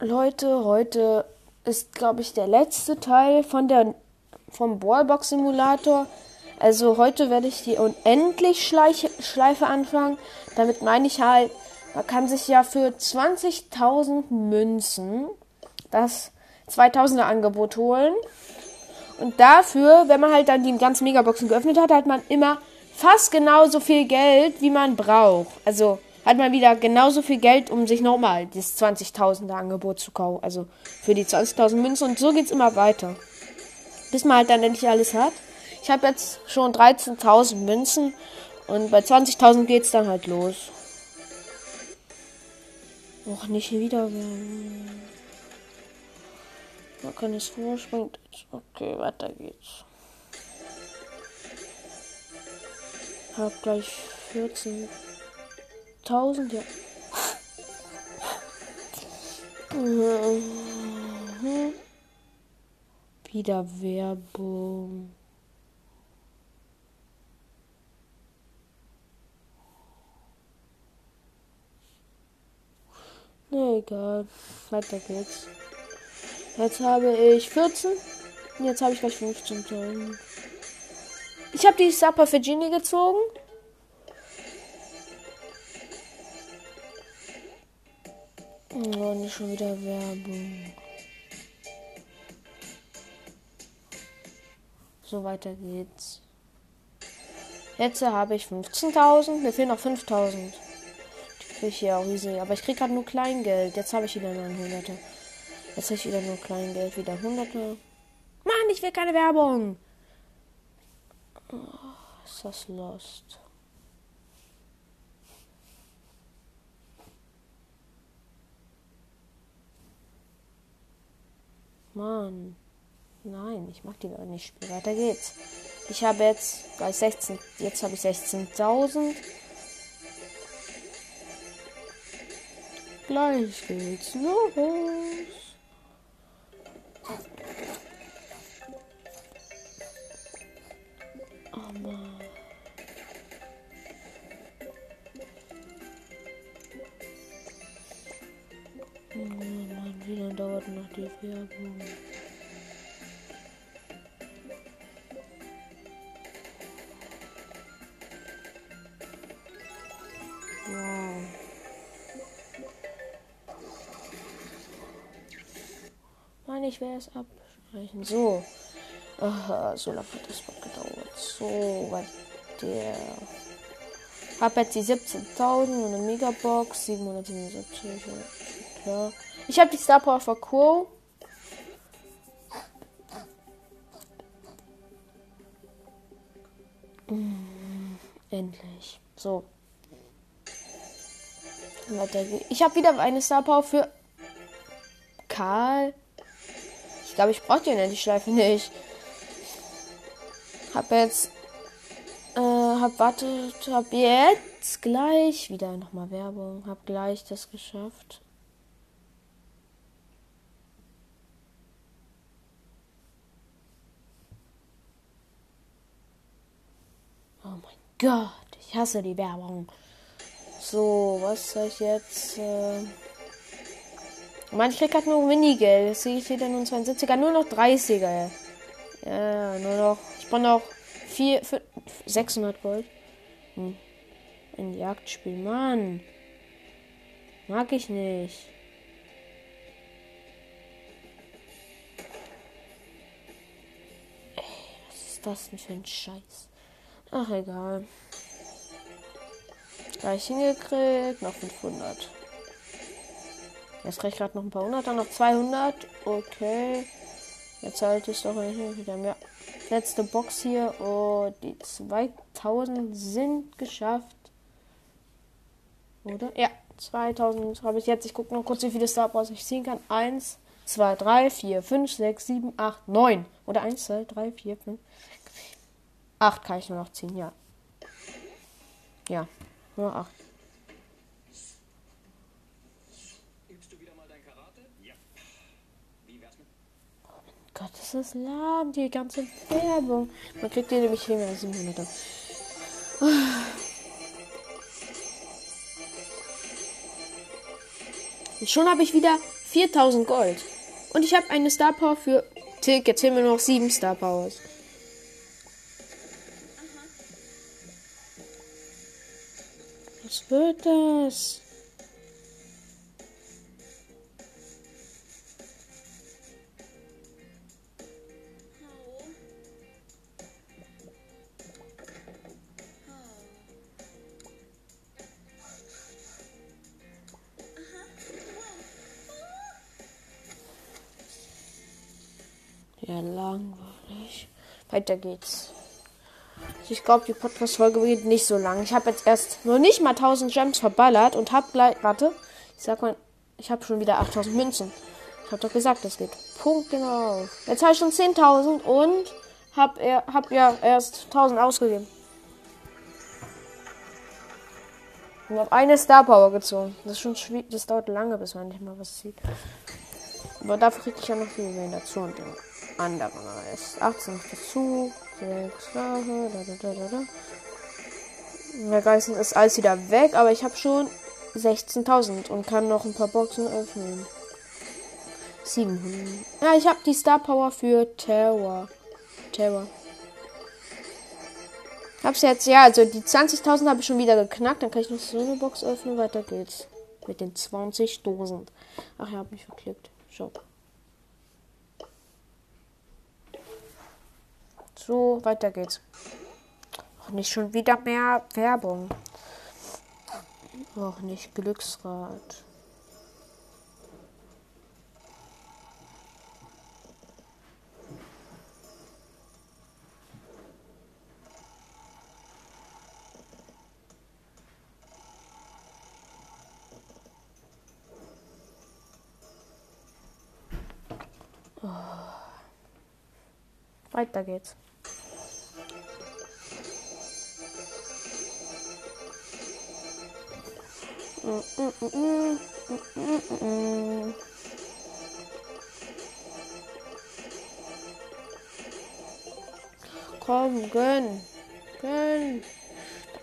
Leute, heute ist, glaube ich, der letzte Teil von der vom Ballbox Simulator. Also heute werde ich die unendlich Schleife anfangen. Damit meine ich halt, man kann sich ja für 20.000 Münzen das 2000er Angebot holen. Und dafür, wenn man halt dann die ganzen Megaboxen geöffnet hat, hat man immer fast genauso viel Geld, wie man braucht. Also hat man wieder genauso viel Geld, um sich nochmal das 20.000er Angebot zu kaufen. Also für die 20.000 Münzen. Und so geht es immer weiter. Bis man halt dann endlich alles hat. Ich habe jetzt schon 13.000 Münzen. Und bei 20.000 geht es dann halt los. Och, nicht wieder. Man kann es vorspringen. Okay, weiter geht's. Hab gleich 14. 1000, ja. Wieder Werbung. Na egal. Weiter geht's. Jetzt habe ich 14. Jetzt habe ich gleich 15.000. Ich habe die Supper für Genie gezogen. Oh, nicht schon wieder Werbung. So weiter geht's. Jetzt habe ich 15.000. Mir fehlen noch 5.000. Die kriege ich ja auch easy. Aber ich kriege gerade nur Kleingeld. Jetzt habe ich wieder 900. Jetzt habe ich wieder nur Kleingeld. Wieder 100. Mann, ich will keine Werbung. Oh, ist das lost. Mann. Nein, ich mag die gar nicht spielen. Weiter geht's. Ich habe jetzt gleich 16. Jetzt habe ich 16.000. Gleich geht's los. Dauert noch die Werbung? Wow. Mann, ich will es absprechen. So. Aha, so lange hat das gedauert. So, weil der. Hab jetzt die 17.000 und eine Megabox. 777. Klar. Ich habe die Star Power für Quo. Mm, endlich. So. Ich habe wieder eine Star Power für Karl. Ich glaube, ich brauche die endlich Schleife nicht. Hab jetzt. Äh, hab wartet. Hab jetzt gleich. Wieder nochmal Werbung. Hab gleich das geschafft. Gott, ich hasse die Werbung. So, was soll ich jetzt? Äh ich krieg halt nur Minigeld. Jetzt sehe ich wieder nur 72er, nur noch 30er. Ja, nur noch. Ich brauche noch 4, 5, 600 Gold. Hm. Ein Jagdspiel, Mann. Mag ich nicht. Ey, was ist das denn für ein Scheiß? Ach, egal. Gleich hingekriegt. Noch 500. Jetzt krieg ich gerade noch ein paar hundert, dann noch 200. Okay. Jetzt halte ich doch wieder mehr. Letzte Box hier. Oh, die 2000 sind geschafft. Oder? Ja, 2000 habe ich jetzt. Ich gucke noch kurz, wie viele Star Wars ich ziehen kann. 1, 2, 3, 4, 5, 6, 7, 8, 9. Oder 1, 2, 3, 4, 5, 8 kann ich nur noch ziehen, ja. Ja, nur 8. Gott, das ist lahm, die ganze Werbung. Man kriegt die nämlich hier 700. Und schon habe ich wieder 4000 Gold. Und ich habe eine Star Power für Tick. Jetzt haben wir noch 7 Star Powers. Was wird das? Ja, langweilig. Weiter geht's. Ich glaube, die Podcast-Folge geht nicht so lang. Ich habe jetzt erst noch nicht mal 1000 Gems verballert und habe gleich. Warte, ich sag mal, ich habe schon wieder 8000 Münzen. Ich habe doch gesagt, das geht. Punkt genau. Jetzt habe ich schon 10.000 und habe er, hab ja erst 1000 ausgegeben. Und habe eine Star Power gezogen. Das ist schon schwierig. Das dauert lange, bis man nicht mal was sieht. Aber dafür kriege ich ja noch viel mehr dazu und den anderen Rest. 18 dazu. 6 da, da, da, da, da. Der Geißen ist alles wieder weg, aber ich habe schon 16.000 und kann noch ein paar Boxen öffnen. 700. Ja, ich habe die Star Power für Terror. Terror. Hab's jetzt, ja, also die 20.000 habe ich schon wieder geknackt. Dann kann ich noch so eine Box öffnen. Weiter geht's. Mit den 20.000. Ach ja, hab mich verklickt. Schau. So, weiter geht's. Auch nicht schon wieder mehr Werbung. Auch nicht Glücksrad. Weiter geht's. Komm, gönn. Gönn.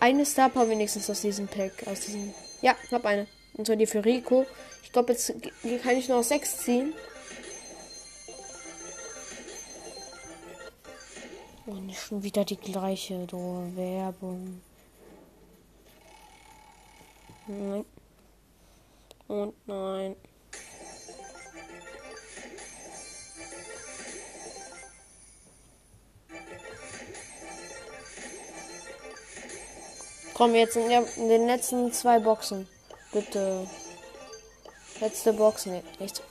Eine Star Power wenigstens aus diesem Pack. Aus diesem. Ja, hab eine. Und zwar die für Rico. Ich glaube, jetzt kann ich noch sechs ziehen. Und oh, schon wieder die gleiche Werbung. Nein. Und nein. Komm jetzt in, in, den letzten zwei Boxen. Bitte. Letzte Box, ne, nichts.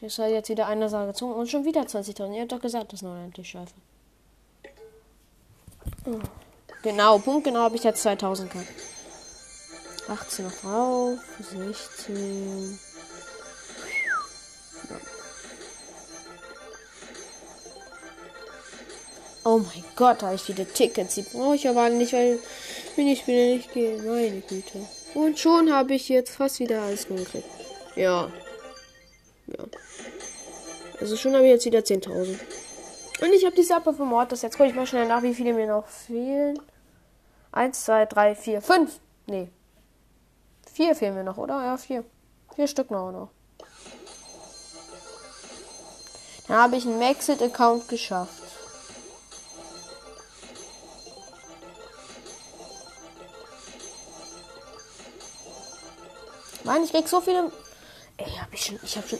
Ich habe jetzt wieder eine Sache gezogen und schon wieder 20.000. Ihr habt doch gesagt, das ist noch endlich Scheife. Genau, Punkt genau habe ich jetzt 2000 gehabt. 18 noch drauf, 16. Oh mein Gott, habe ich viele Tickets. Die brauche ich aber nicht, weil wenn ich wieder nicht gehe. Meine Güte. Und schon habe ich jetzt fast wieder alles gekriegt. Ja. Ja. Also schon habe ich jetzt wieder 10.000. Und ich habe die Sappe vom Mortis. Jetzt gucke ich mal schnell nach, wie viele mir noch fehlen. Eins, zwei, drei, vier, fünf. Nee. Vier fehlen mir noch, oder? Ja, vier. Vier Stück noch. noch. Dann habe ich einen Maxit-Account geschafft. Mann, ich krieg so viele. Ey, hab ich schon. Ich hab schon.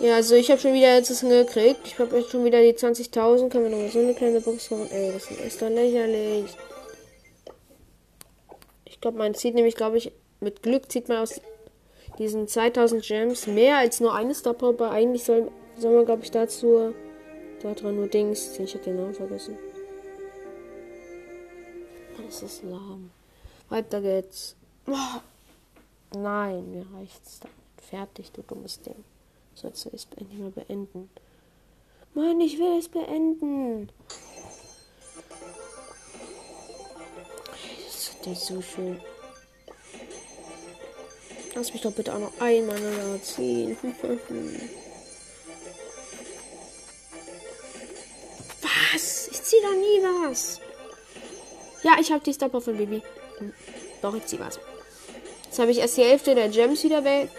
Ja, also ich habe schon wieder jetzt das gekriegt. Ich habe jetzt schon wieder die 20.000. Können wir noch mal so eine kleine Box machen? Ey, das ist doch lächerlich. Ich glaube, man zieht nämlich, glaube ich, mit Glück zieht man aus diesen 2000 Gems mehr als nur eine Star Power. Eigentlich soll, soll man, glaube ich, dazu da dran nur Dings. Ich habe den Namen vergessen. Das ist lahm. Weiter geht's. Oh. Nein, mir reicht's damit. Fertig, du dummes Ding. Sollst du es endlich mal beenden? Mann, ich will es beenden. Das ist so schön. Lass mich doch bitte auch noch einmal ziehen. was? Ich ziehe da nie was. Ja, ich habe die Stopper von Baby. Doch, ich zieh was. Jetzt habe ich erst die Hälfte der Gems wieder weg.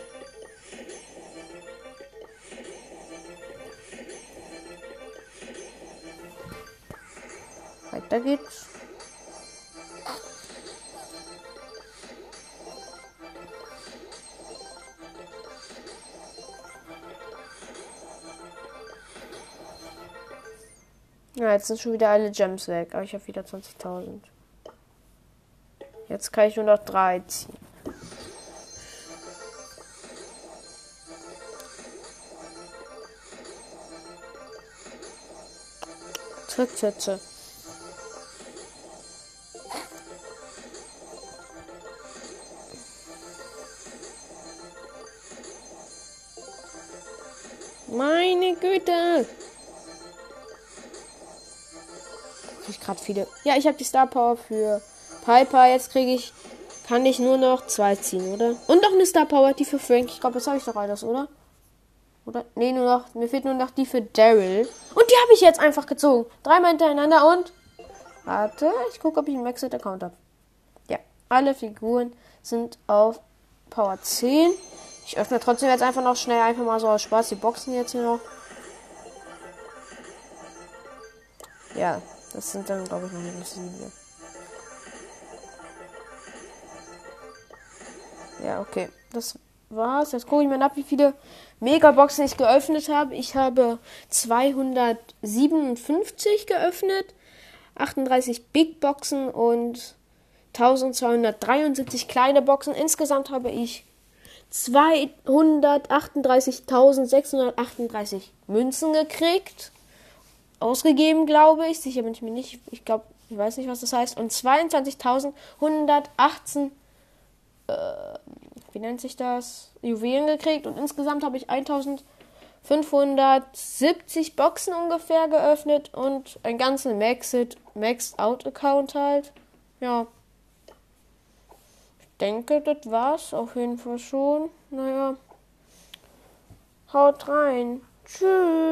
Weiter geht's. Ja, jetzt sind schon wieder alle Gems weg, aber ich habe wieder 20.000. Jetzt kann ich nur noch drei ziehen. Tütütü. Meine Güte. Gerade viele. Ja, ich habe die Star Power für Piper. Jetzt kriege ich. Kann ich nur noch zwei ziehen, oder? Und noch eine Star Power, die für Frank. Ich glaube, das habe ich doch alles, oder? Oder? Nee, nur noch. Mir fehlt nur noch die für Daryl. Und die habe ich jetzt einfach gezogen. Dreimal hintereinander und. Warte, ich gucke, ob ich einen Maxed-Account habe. Ja, alle Figuren sind auf Power 10. Ich öffne trotzdem jetzt einfach noch schnell, einfach mal so aus Spaß die Boxen jetzt hier noch. Ja, das sind dann, glaube ich, noch minus 7. Ja, okay. Das war's. Jetzt gucke ich mal nach, wie viele Megaboxen ich geöffnet habe. Ich habe 257 geöffnet, 38 Big Boxen und 1273 kleine Boxen. Insgesamt habe ich 238.638 Münzen gekriegt. Ausgegeben, glaube ich. Sicher bin ich mir nicht. Ich glaube, ich weiß nicht, was das heißt. Und 22.118 äh, wie nennt sich das, Juwelen gekriegt und insgesamt habe ich 1570 Boxen ungefähr geöffnet und ein ganzen Maxed, Maxed Out Account halt. Ja. Ich denke, das war's auf jeden Fall schon. Naja. Haut rein. Tschüss.